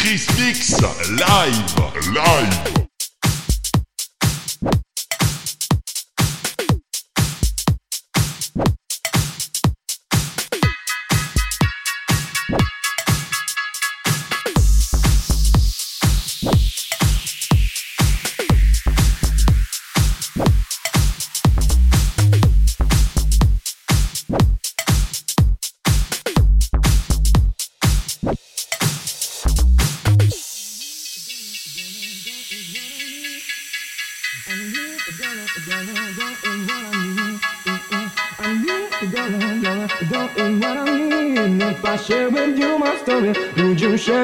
Chris Christix live, live.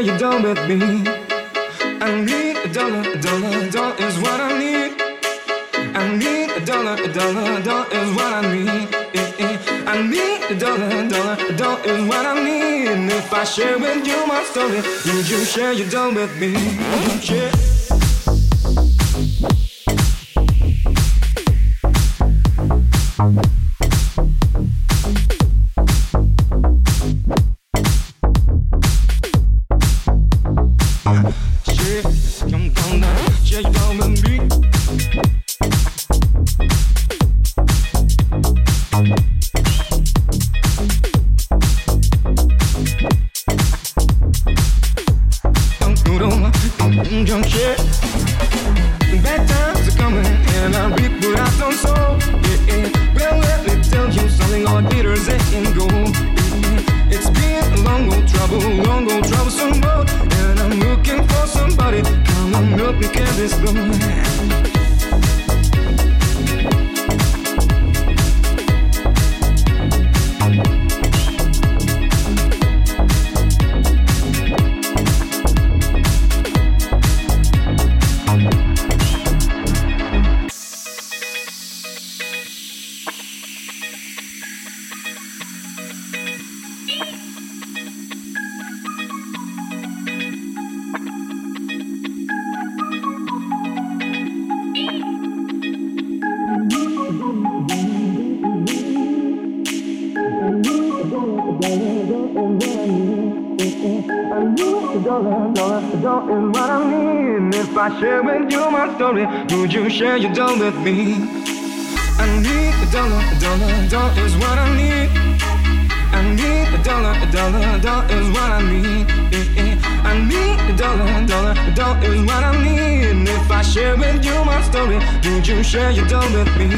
You your with me? I need a dollar, a dollar, a dollar is what I need. I need a dollar, a dollar, a dollar is what I need. I need a dollar, a dollar, a dollar is what I need. And if I share with you my story, would you share your dough with me? Would you share your dough with me? I need a dollar, a dollar, a dollar is what I need. I need a dollar, a dollar, a dollar is what I need. I need a dollar, a dollar, a dollar is what I need. If I share with you my story, would you share your dough with me?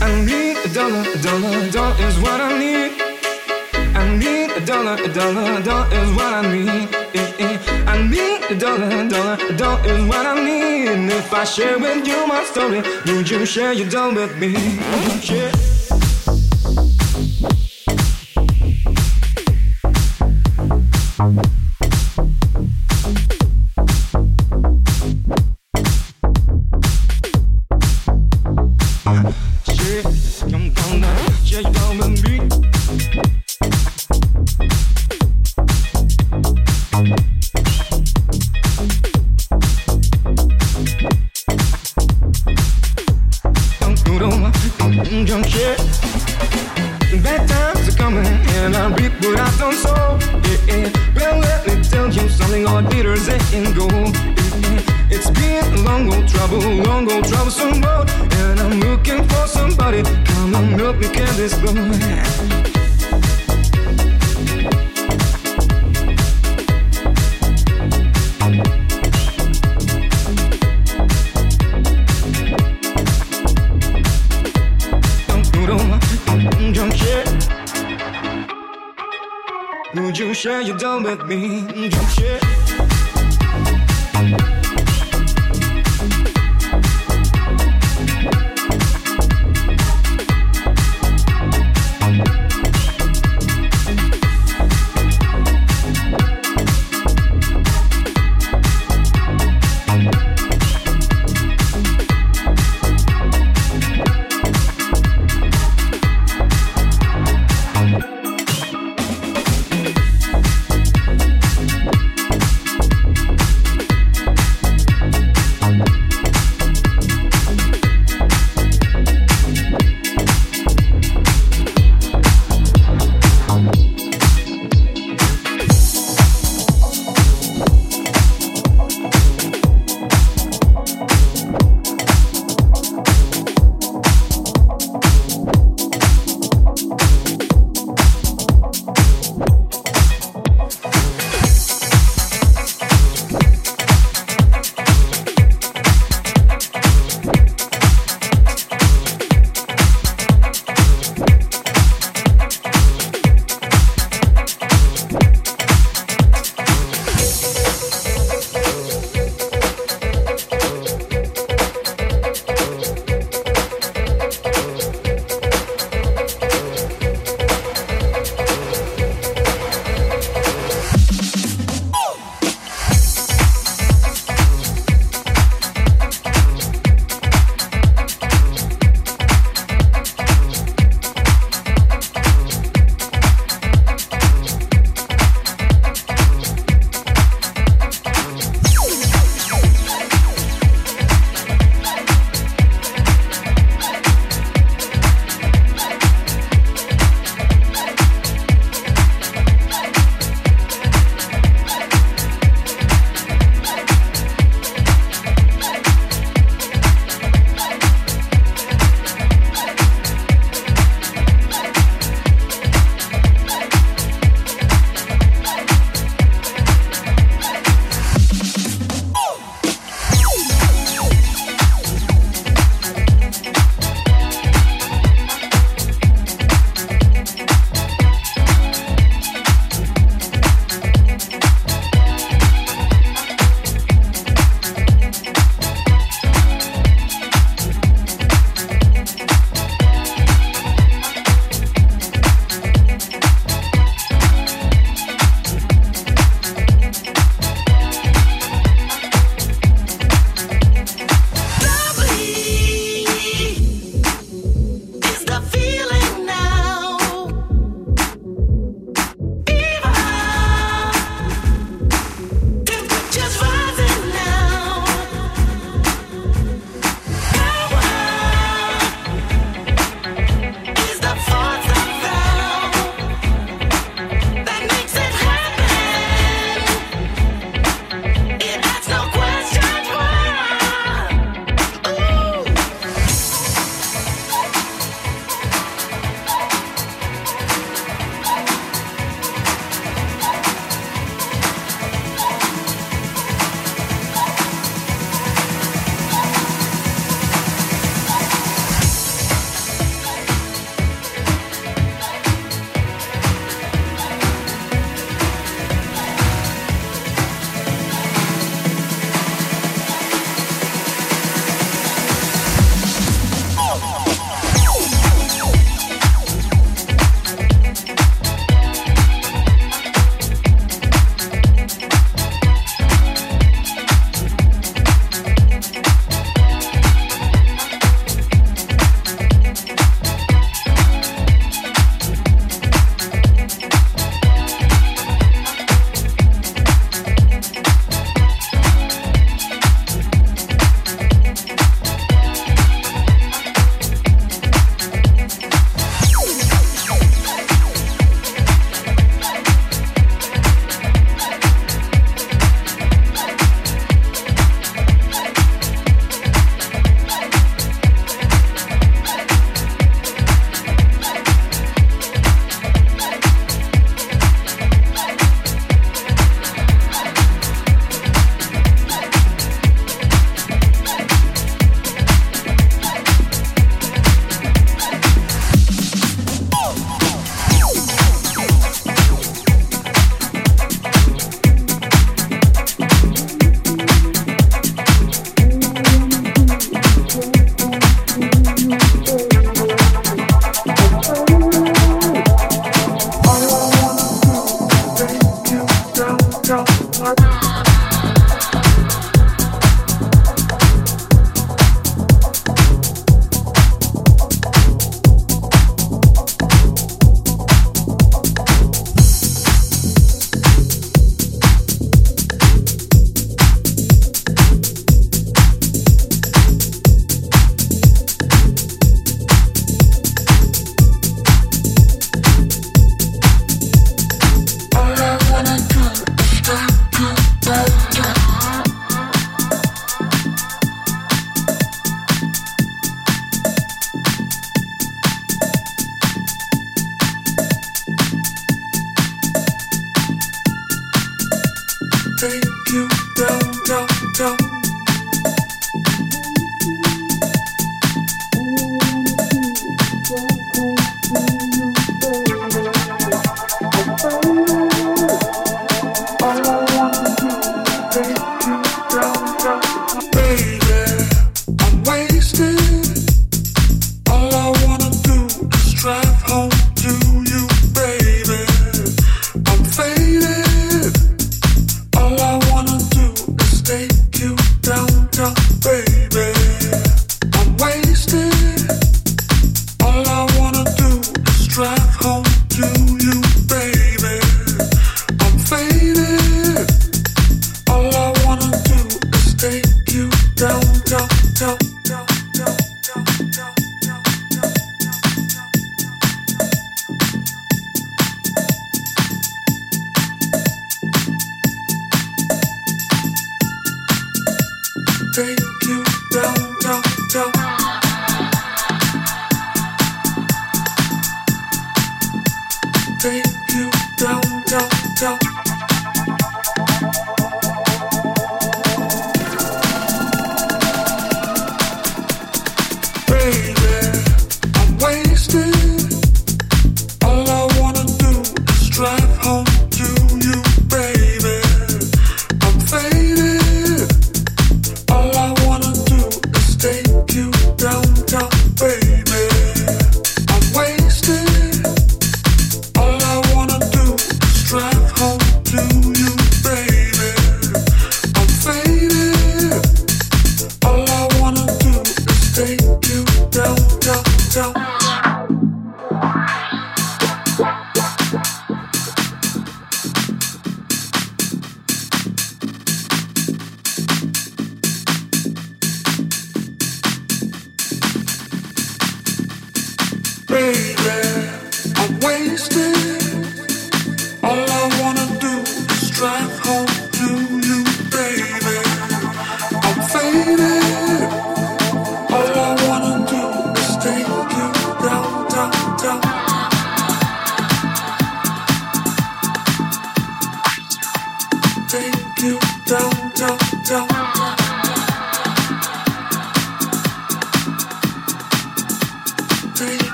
I need a dollar, a dollar, a dollar is what I need. Dollar, a dollar, a dollar is what I need. Eh, eh. I need a dollar, a dollar, a dollar is what I need. And if I share with you my story, would you share your dough with me? Share.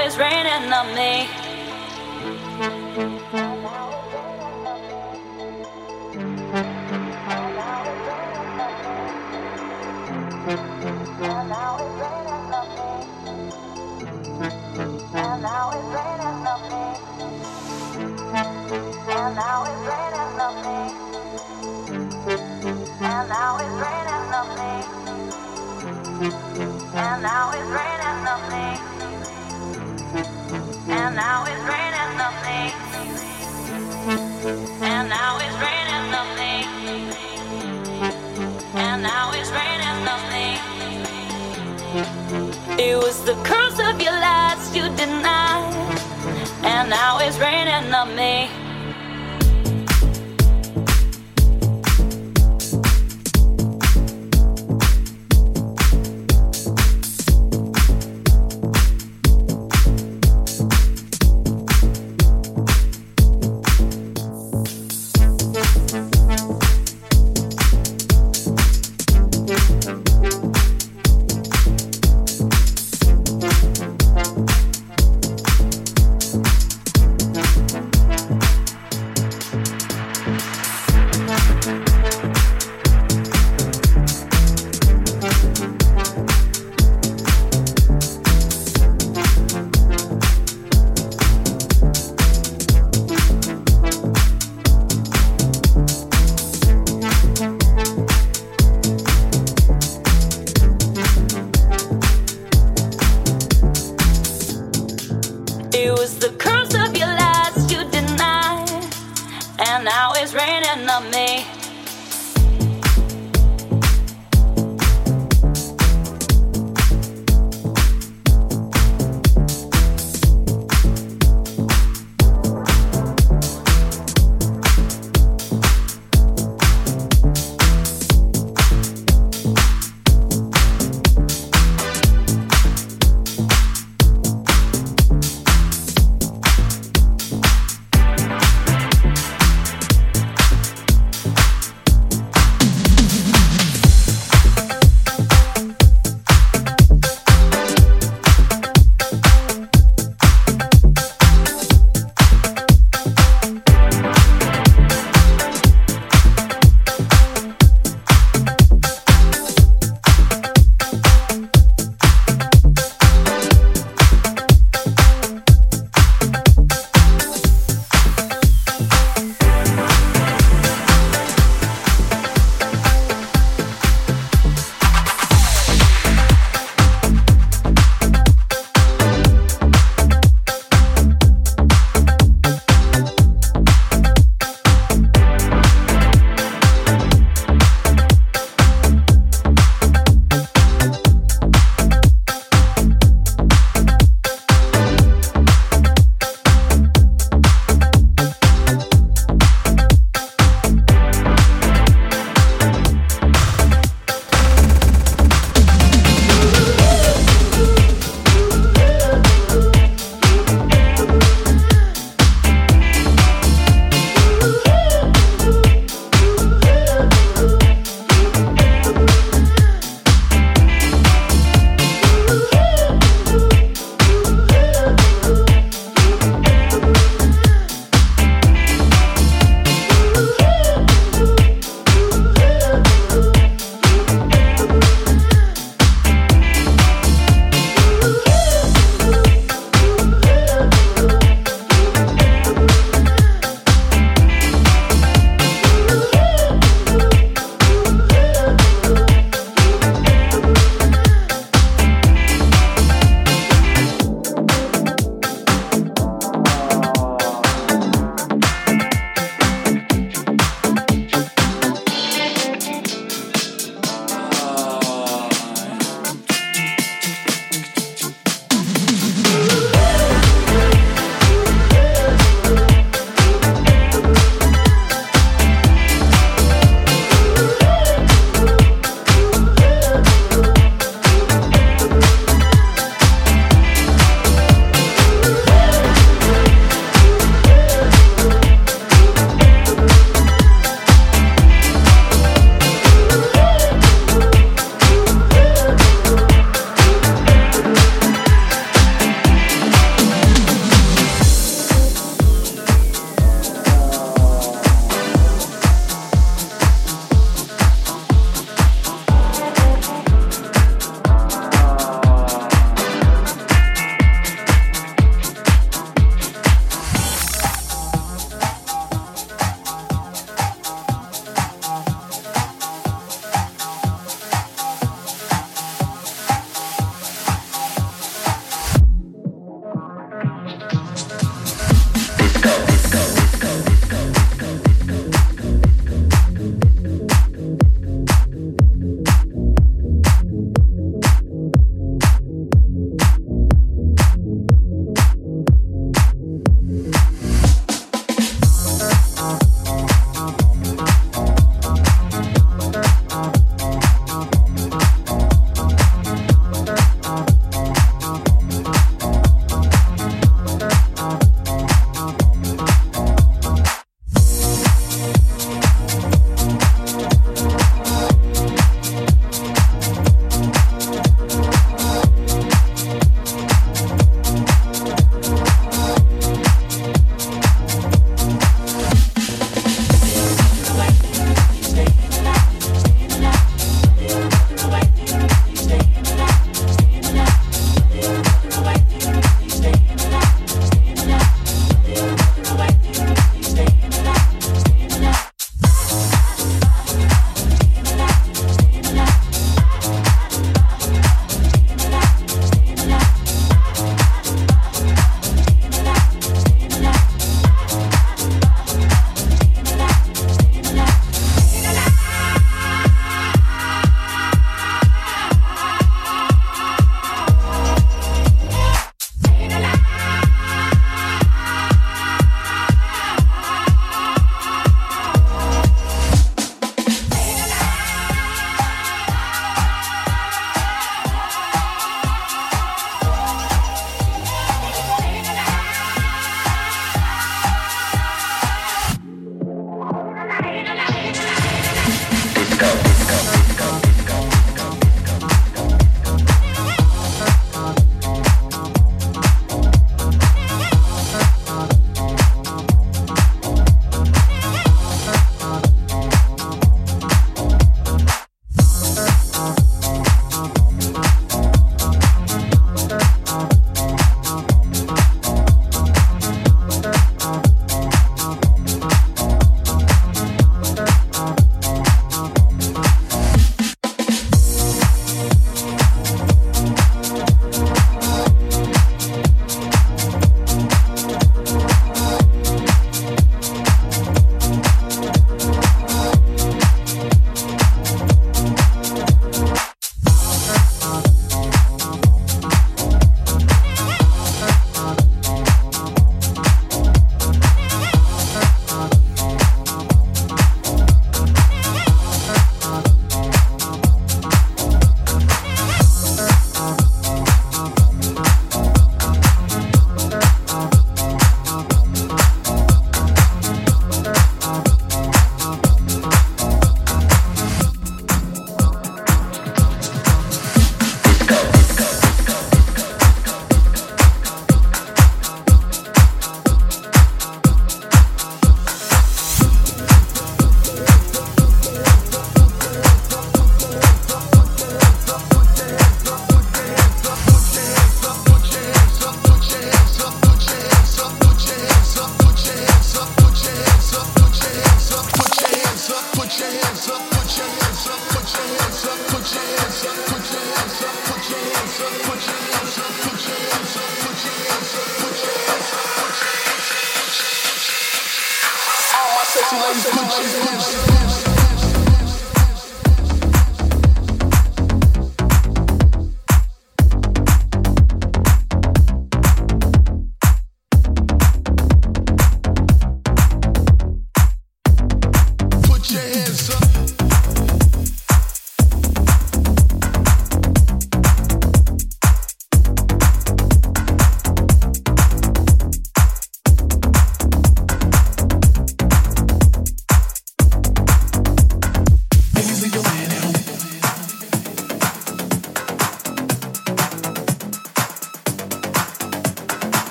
always raining on me. It was the curse.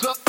the